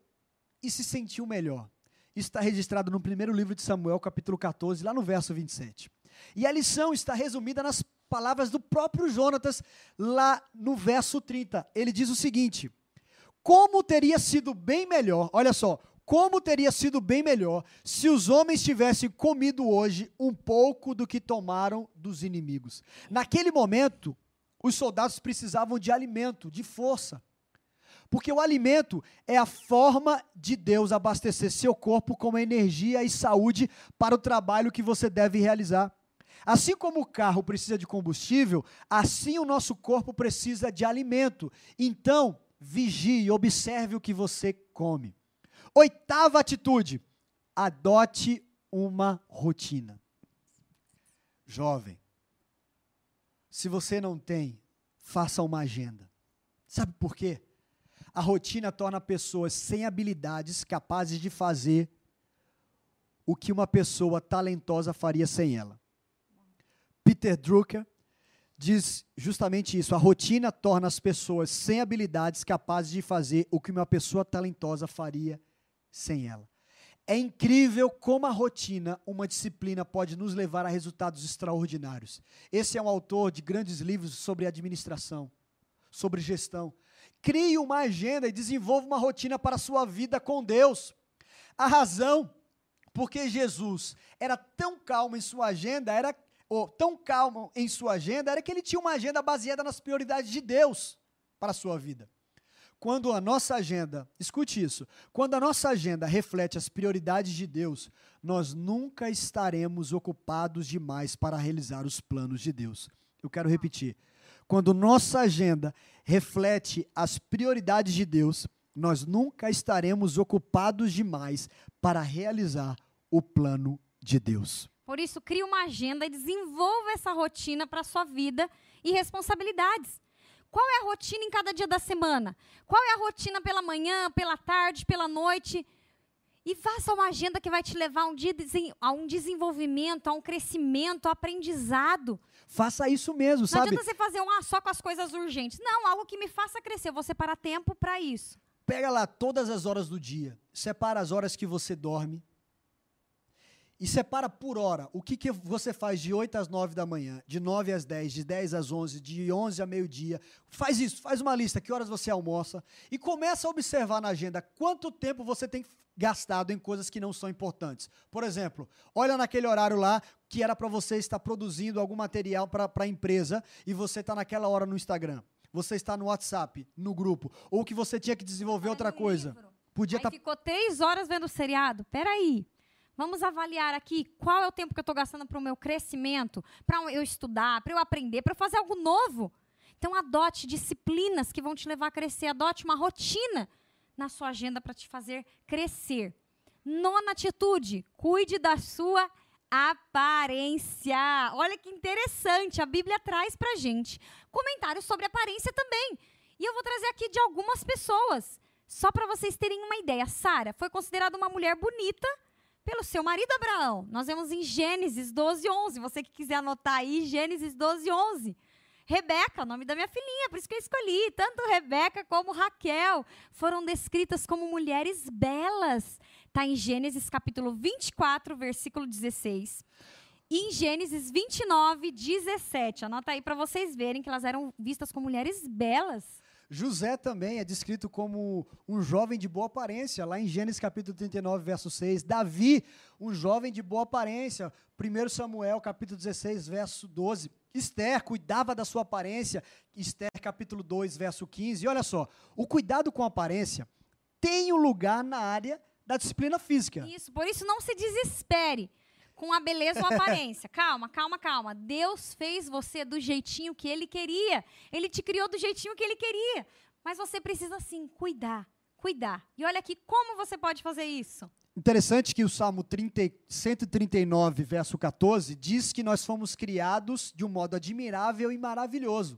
e se sentiu melhor. Isso está registrado no primeiro livro de Samuel, capítulo 14, lá no verso 27. E a lição está resumida nas palavras do próprio Jonatas, lá no verso 30. Ele diz o seguinte: Como teria sido bem melhor, olha só, como teria sido bem melhor se os homens tivessem comido hoje um pouco do que tomaram dos inimigos. Naquele momento, os soldados precisavam de alimento, de força. Porque o alimento é a forma de Deus abastecer seu corpo com energia e saúde para o trabalho que você deve realizar. Assim como o carro precisa de combustível, assim o nosso corpo precisa de alimento. Então, vigie, observe o que você come. Oitava atitude: adote uma rotina. Jovem, se você não tem, faça uma agenda. Sabe por quê? A rotina torna pessoas sem habilidades capazes de fazer o que uma pessoa talentosa faria sem ela. Peter Drucker diz justamente isso. A rotina torna as pessoas sem habilidades capazes de fazer o que uma pessoa talentosa faria sem ela. É incrível como a rotina, uma disciplina, pode nos levar a resultados extraordinários. Esse é um autor de grandes livros sobre administração, sobre gestão. Crie uma agenda e desenvolva uma rotina para a sua vida com Deus. A razão porque Jesus era tão calmo em sua agenda era ou tão calmo em sua agenda era que ele tinha uma agenda baseada nas prioridades de Deus para a sua vida. Quando a nossa agenda, escute isso, quando a nossa agenda reflete as prioridades de Deus, nós nunca estaremos ocupados demais para realizar os planos de Deus. Eu quero repetir. Quando nossa agenda reflete as prioridades de Deus, nós nunca estaremos ocupados demais para realizar o plano de Deus. Por isso, crie uma agenda e desenvolva essa rotina para a sua vida e responsabilidades. Qual é a rotina em cada dia da semana? Qual é a rotina pela manhã, pela tarde, pela noite? E faça uma agenda que vai te levar a um, desenvolvimento, a um crescimento, a um aprendizado. Faça isso mesmo, Não sabe? Não adianta você fazer um ah, só com as coisas urgentes. Não, algo que me faça crescer. Eu vou separar tempo para isso. Pega lá todas as horas do dia. Separa as horas que você dorme e separa por hora o que, que você faz de 8 às 9 da manhã, de 9 às 10, de 10 às 11, de 11 a meio-dia. Faz isso, faz uma lista, que horas você almoça e começa a observar na agenda quanto tempo você tem gastado em coisas que não são importantes. Por exemplo, olha naquele horário lá que era para você estar produzindo algum material para a empresa e você está naquela hora no Instagram. Você está no WhatsApp, no grupo, ou que você tinha que desenvolver outra coisa. Podia estar. Tá... ficou três horas vendo o seriado. Peraí. Vamos avaliar aqui qual é o tempo que eu estou gastando para o meu crescimento, para eu estudar, para eu aprender, para eu fazer algo novo. Então, adote disciplinas que vão te levar a crescer. Adote uma rotina na sua agenda para te fazer crescer. Nona atitude: cuide da sua aparência. Olha que interessante, a Bíblia traz para gente comentários sobre aparência também. E eu vou trazer aqui de algumas pessoas, só para vocês terem uma ideia. Sara foi considerada uma mulher bonita pelo seu marido Abraão. Nós vemos em Gênesis 12, 11. Você que quiser anotar aí, Gênesis 12, 11. Rebeca, o nome da minha filhinha, por isso que eu escolhi. Tanto Rebeca como Raquel foram descritas como mulheres belas. Está em Gênesis capítulo 24, versículo 16. E em Gênesis 29, 17. Anota aí para vocês verem que elas eram vistas como mulheres belas. José também é descrito como um jovem de boa aparência, lá em Gênesis capítulo 39, verso 6. Davi, um jovem de boa aparência, 1 Samuel capítulo 16, verso 12. Esther cuidava da sua aparência, Esther capítulo 2, verso 15. E olha só, o cuidado com a aparência tem um lugar na área da disciplina física. Isso, por isso não se desespere com a beleza ou a aparência. calma, calma, calma. Deus fez você do jeitinho que ele queria. Ele te criou do jeitinho que ele queria. Mas você precisa sim cuidar, cuidar. E olha aqui como você pode fazer isso. Interessante que o Salmo 30, 139, verso 14, diz que nós fomos criados de um modo admirável e maravilhoso.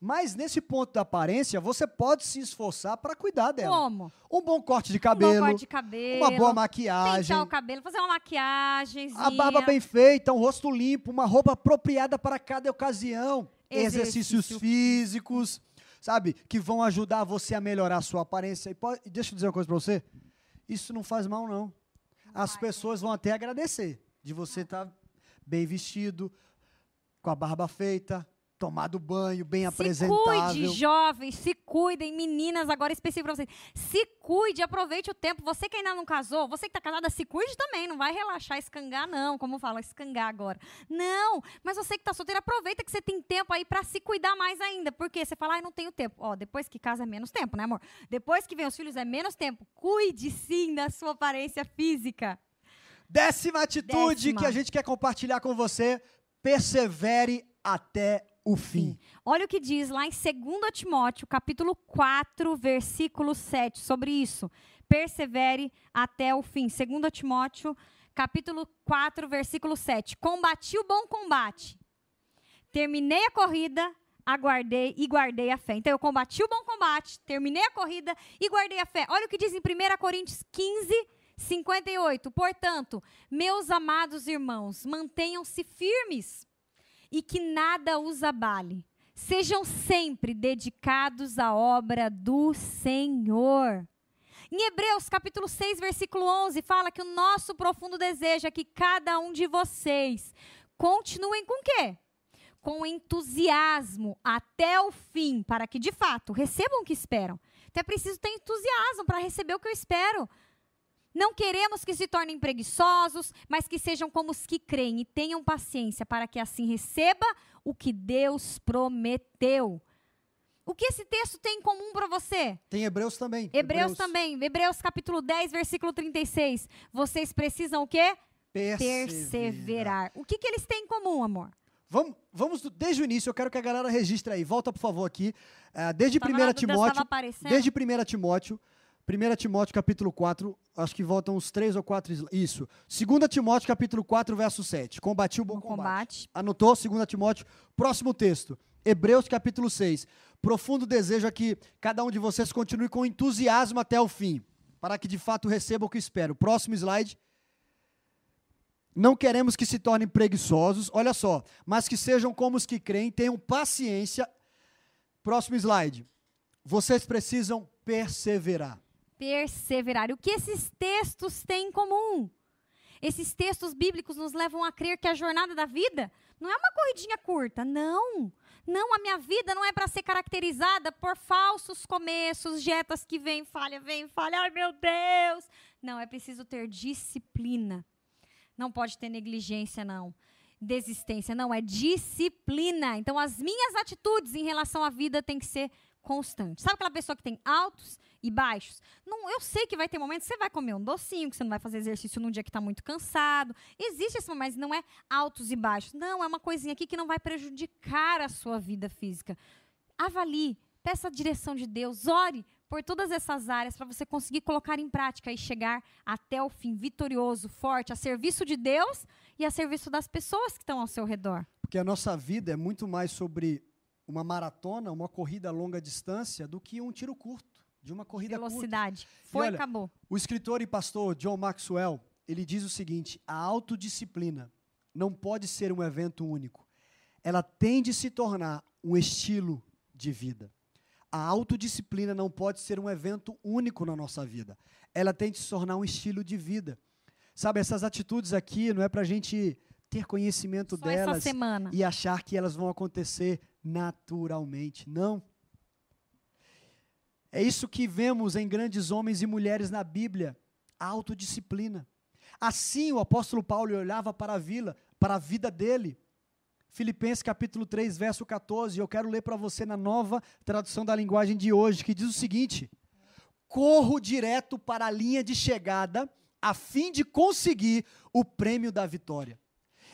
Mas nesse ponto da aparência, você pode se esforçar para cuidar dela. Como? Um bom corte de cabelo. Um bom corte de cabelo. Uma boa maquiagem. Pentear o cabelo, fazer uma maquiagem. A barba bem feita, um rosto limpo, uma roupa apropriada para cada ocasião. Exercícios Exercício. físicos, sabe? Que vão ajudar você a melhorar a sua aparência. E pode, deixa eu dizer uma coisa para você. Isso não faz mal, não. As pessoas vão até agradecer de você estar tá bem vestido, com a barba feita, tomado banho, bem se apresentável. Se cuide, jovens, se cuidem, meninas, agora específico para vocês. Se cuide, aproveite o tempo. Você que ainda não casou, você que está casada, se cuide também. Não vai relaxar, escangar, não. Como fala, escangar agora. Não, mas você que está solteira, aproveita que você tem tempo aí para se cuidar mais ainda. Porque você fala, ai, não tenho tempo. Ó, depois que casa é menos tempo, né, amor? Depois que vem os filhos é menos tempo. Cuide sim da sua aparência física. Décima atitude Décima. que a gente quer compartilhar com você: persevere até o fim. Olha o que diz lá em 2 Timóteo, capítulo 4, versículo 7, sobre isso. Persevere até o fim. 2 Timóteo, capítulo 4, versículo 7. Combati o bom combate. Terminei a corrida, aguardei e guardei a fé. Então eu combati o bom combate, terminei a corrida e guardei a fé. Olha o que diz em 1 Coríntios 15, 58. Portanto, meus amados irmãos, mantenham-se firmes e que nada os abale. Sejam sempre dedicados à obra do Senhor. Em Hebreus capítulo 6, versículo 11, fala que o nosso profundo desejo é que cada um de vocês continuem com quê? Com entusiasmo até o fim, para que de fato recebam o que esperam. Então é preciso ter entusiasmo para receber o que eu espero. Não queremos que se tornem preguiçosos, mas que sejam como os que creem e tenham paciência para que assim receba o que Deus prometeu. O que esse texto tem em comum para você? Tem Hebreus também. Hebreus, Hebreus, também. Hebreus capítulo 10, versículo 36. Vocês precisam o quê? Perseverar. Perseverar. O que, que eles têm em comum, amor? Vamos, vamos desde o início, eu quero que a galera registre aí. Volta, por favor, aqui. Uh, desde 1 Timóteo. Desde 1 Timóteo 1 Timóteo capítulo 4, acho que voltam uns três ou quatro. Isso. 2 Timóteo capítulo 4, verso 7. Combati o bom, bom combate. combate. Anotou? 2 Timóteo. Próximo texto. Hebreus capítulo 6. Profundo desejo é que cada um de vocês continue com entusiasmo até o fim, para que de fato receba o que espero. Próximo slide. Não queremos que se tornem preguiçosos, olha só, mas que sejam como os que creem, tenham paciência. Próximo slide. Vocês precisam perseverar perseverar. O que esses textos têm em comum? Esses textos bíblicos nos levam a crer que a jornada da vida não é uma corridinha curta, não. Não, a minha vida não é para ser caracterizada por falsos começos, dietas que vem, falha, vem, falha, ai meu Deus. Não, é preciso ter disciplina. Não pode ter negligência, não. Desistência, não, é disciplina. Então, as minhas atitudes em relação à vida têm que ser constantes. Sabe aquela pessoa que tem altos e baixos? Não, eu sei que vai ter momentos que você vai comer um docinho, que você não vai fazer exercício num dia que está muito cansado. Existe esse momento, mas não é altos e baixos. Não, é uma coisinha aqui que não vai prejudicar a sua vida física. Avalie, peça a direção de Deus, ore por todas essas áreas para você conseguir colocar em prática e chegar até o fim vitorioso, forte, a serviço de Deus e a serviço das pessoas que estão ao seu redor. Porque a nossa vida é muito mais sobre uma maratona, uma corrida a longa distância, do que um tiro curto, de uma corrida Velocidade. curta. Foi, E olha, acabou. O escritor e pastor John Maxwell, ele diz o seguinte: a autodisciplina não pode ser um evento único. Ela tem de se tornar um estilo de vida. A autodisciplina não pode ser um evento único na nossa vida. Ela tem de se tornar um estilo de vida. Sabe, essas atitudes aqui não é para a gente ter conhecimento Só delas semana. e achar que elas vão acontecer naturalmente. Não. É isso que vemos em grandes homens e mulheres na Bíblia, a autodisciplina. Assim o apóstolo Paulo olhava para a vila, para a vida dele. Filipenses capítulo 3, verso 14, eu quero ler para você na nova tradução da linguagem de hoje, que diz o seguinte: Corro direto para a linha de chegada a fim de conseguir o prêmio da vitória.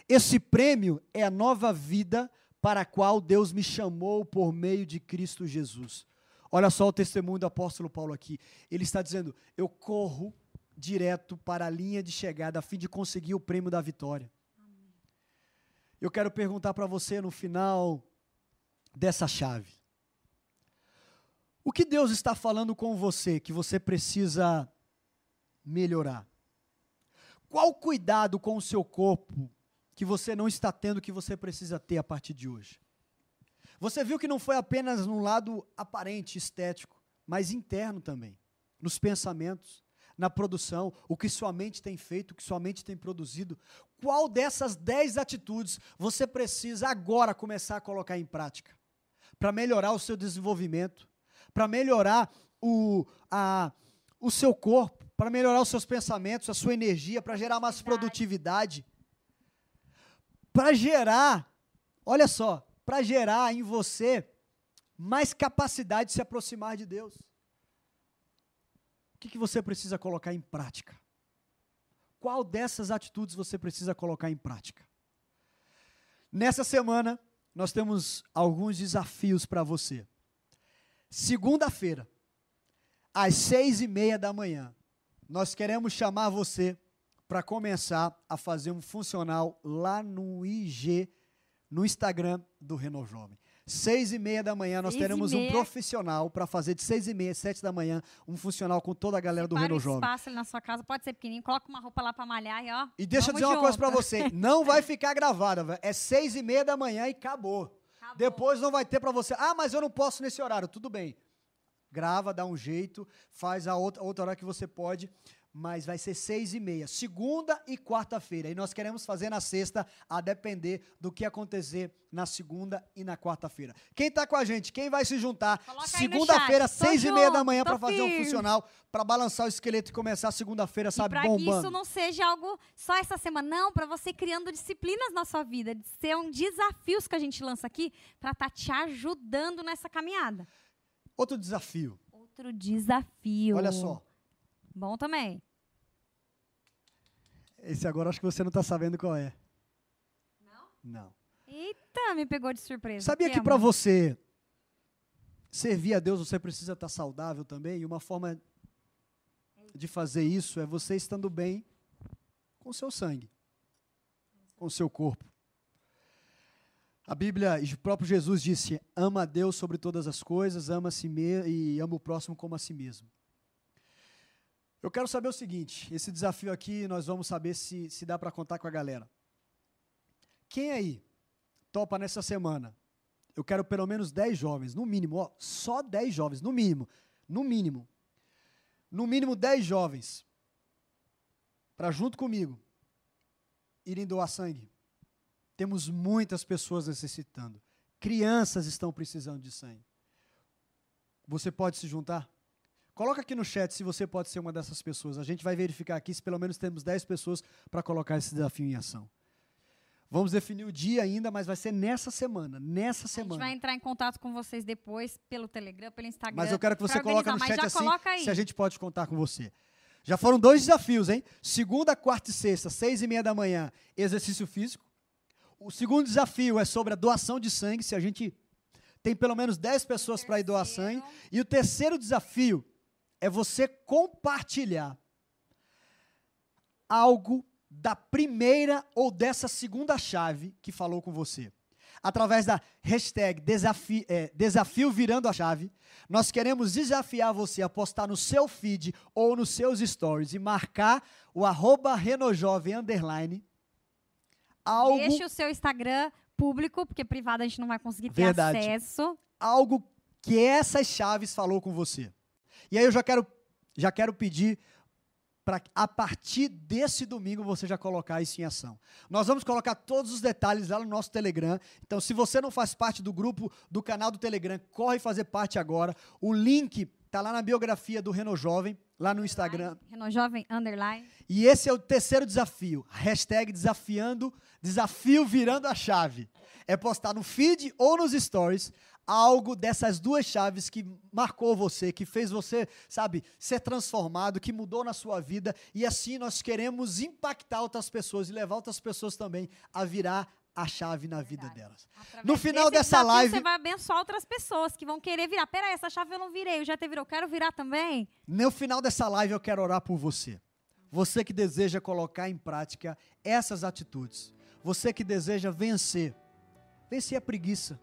Esse prêmio é a nova vida para a qual Deus me chamou por meio de Cristo Jesus. Olha só o testemunho do apóstolo Paulo aqui. Ele está dizendo: Eu corro direto para a linha de chegada a fim de conseguir o prêmio da vitória. Eu quero perguntar para você no final dessa chave. O que Deus está falando com você que você precisa melhorar? Qual cuidado com o seu corpo que você não está tendo que você precisa ter a partir de hoje? Você viu que não foi apenas no lado aparente, estético, mas interno também, nos pensamentos, na produção, o que sua mente tem feito, o que sua mente tem produzido. Qual dessas dez atitudes você precisa agora começar a colocar em prática? Para melhorar o seu desenvolvimento, para melhorar o, a, o seu corpo, para melhorar os seus pensamentos, a sua energia, para gerar mais produtividade, para gerar, olha só, para gerar em você mais capacidade de se aproximar de Deus. O que, que você precisa colocar em prática? Qual dessas atitudes você precisa colocar em prática? Nessa semana, nós temos alguns desafios para você. Segunda-feira, às seis e meia da manhã, nós queremos chamar você para começar a fazer um funcional lá no IG, no Instagram do Reno Jovem. Seis e meia da manhã, nós Seis teremos um profissional para fazer de seis e meia, sete da manhã, um funcional com toda a galera do Para Reno o Jovem. espaço ali na sua casa, pode ser pequenininho, coloca uma roupa lá para malhar e ó. E deixa eu dizer uma coisa para você, não vai ficar gravada, é seis e meia da manhã e acabou. Acabou. Depois não vai ter para você. Ah, mas eu não posso nesse horário. Tudo bem. Grava, dá um jeito, faz a outra, outra hora que você pode, mas vai ser seis e meia, segunda e quarta-feira. E nós queremos fazer na sexta, a depender do que acontecer na segunda e na quarta-feira. Quem está com a gente? Quem vai se juntar? Segunda-feira, seis e meia da junto, manhã, para fazer um firme. funcional, para balançar o esqueleto e começar a segunda-feira, sabe, para que isso bombando. não seja algo só essa semana, não, para você criando disciplinas na sua vida, de ser um desafios que a gente lança aqui para estar te ajudando nessa caminhada. Outro desafio. Outro desafio. Olha só. Bom também. Esse agora acho que você não está sabendo qual é. Não? Não. Eita, me pegou de surpresa. Sabia que amor? para você servir a Deus você precisa estar saudável também? E uma forma de fazer isso é você estando bem com o seu sangue, com o seu corpo. A Bíblia, e o próprio Jesus disse: ama a Deus sobre todas as coisas, ama a si mesmo e ama o próximo como a si mesmo. Eu quero saber o seguinte: esse desafio aqui nós vamos saber se, se dá para contar com a galera. Quem aí topa nessa semana? Eu quero pelo menos 10 jovens, no mínimo, ó, só 10 jovens, no mínimo, no mínimo. No mínimo 10 jovens. Para junto comigo irem doar sangue. Temos muitas pessoas necessitando. Crianças estão precisando de sangue. Você pode se juntar? Coloca aqui no chat se você pode ser uma dessas pessoas. A gente vai verificar aqui se pelo menos temos 10 pessoas para colocar esse desafio em ação. Vamos definir o dia ainda, mas vai ser nessa semana. Nessa A semana. gente vai entrar em contato com vocês depois pelo Telegram, pelo Instagram. Mas eu quero que você coloque no chat assim, se a gente pode contar com você. Já foram dois desafios, hein? Segunda, quarta e sexta, seis e meia da manhã, exercício físico. O segundo desafio é sobre a doação de sangue, se a gente tem pelo menos 10 pessoas para ir doar sangue. E o terceiro desafio é você compartilhar algo da primeira ou dessa segunda chave que falou com você. Através da hashtag desafio, é, desafio virando a chave, nós queremos desafiar você a postar no seu feed ou nos seus stories e marcar o arroba renojovem underline algo, Deixe o seu Instagram público, porque privado a gente não vai conseguir ter Verdade. acesso. algo que essas chaves falou com você. E aí eu já quero, já quero pedir para a partir desse domingo você já colocar isso em ação. Nós vamos colocar todos os detalhes lá no nosso Telegram. Então, se você não faz parte do grupo do canal do Telegram, corre fazer parte agora. O link está lá na biografia do Reno Jovem, lá no Instagram. Renojovem Underline. E esse é o terceiro desafio. Hashtag desafiando, desafio virando a chave. É postar no feed ou nos stories algo dessas duas chaves que marcou você, que fez você, sabe, ser transformado, que mudou na sua vida. E assim nós queremos impactar outras pessoas e levar outras pessoas também a virar a chave na vida delas. Através No final dessa live- Você vai abençoar outras pessoas que vão querer virar. Peraí, essa chave eu não virei, o GT virou. Quero virar também. No final dessa live eu quero orar por você. Você que deseja colocar em prática essas atitudes. Você que deseja vencer. Vencer a preguiça.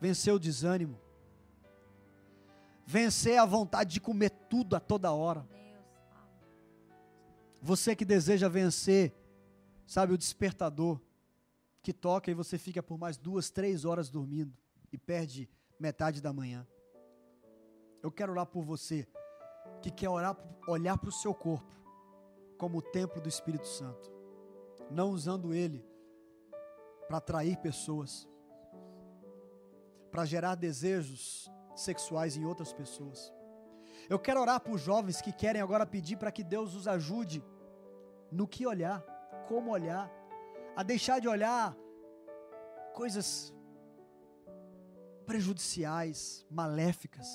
Vencer o desânimo. Vencer a vontade de comer tudo a toda hora. Você que deseja vencer, sabe, o despertador que toca e você fica por mais duas, três horas dormindo e perde metade da manhã. Eu quero orar por você que quer orar, olhar para o seu corpo como o templo do Espírito Santo, não usando ele para atrair pessoas, para gerar desejos sexuais em outras pessoas. Eu quero orar por jovens que querem agora pedir para que Deus os ajude no que olhar, como olhar, a deixar de olhar coisas prejudiciais, maléficas.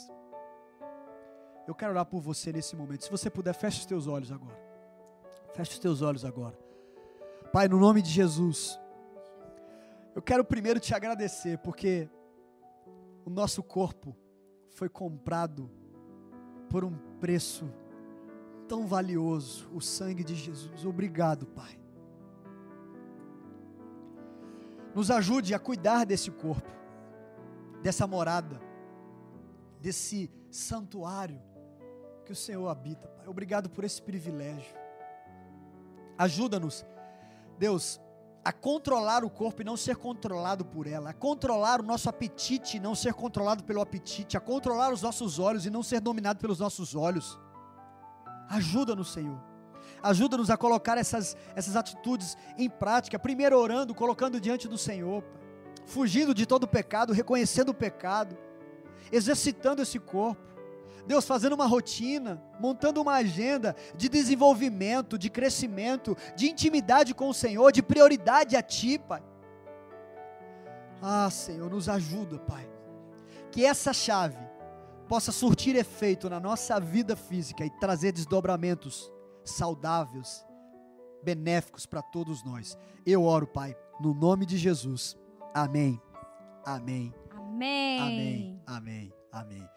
Eu quero orar por você nesse momento. Se você puder, feche os teus olhos agora. Feche os teus olhos agora. Pai, no nome de Jesus, eu quero primeiro te agradecer porque o nosso corpo foi comprado por um preço tão valioso, o sangue de Jesus. Obrigado, Pai. Nos ajude a cuidar desse corpo, dessa morada, desse santuário que o Senhor habita, Pai. Obrigado por esse privilégio. Ajuda-nos, Deus, a controlar o corpo e não ser controlado por ela, a controlar o nosso apetite e não ser controlado pelo apetite, a controlar os nossos olhos e não ser dominado pelos nossos olhos. Ajuda-nos, Senhor. Ajuda-nos a colocar essas, essas atitudes em prática, primeiro orando, colocando diante do Senhor, fugindo de todo pecado, reconhecendo o pecado, exercitando esse corpo. Deus fazendo uma rotina, montando uma agenda de desenvolvimento, de crescimento, de intimidade com o Senhor, de prioridade a Ti, Pai. Ah, Senhor, nos ajuda, Pai. Que essa chave possa surtir efeito na nossa vida física e trazer desdobramentos saudáveis, benéficos para todos nós. Eu oro, Pai, no nome de Jesus. Amém. Amém. Amém. Amém. Amém. Amém.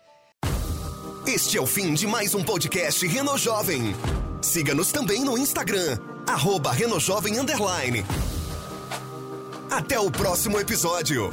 Este é o fim de mais um podcast Reno Jovem. Siga-nos também no Instagram, arroba Renojovem Underline. Até o próximo episódio.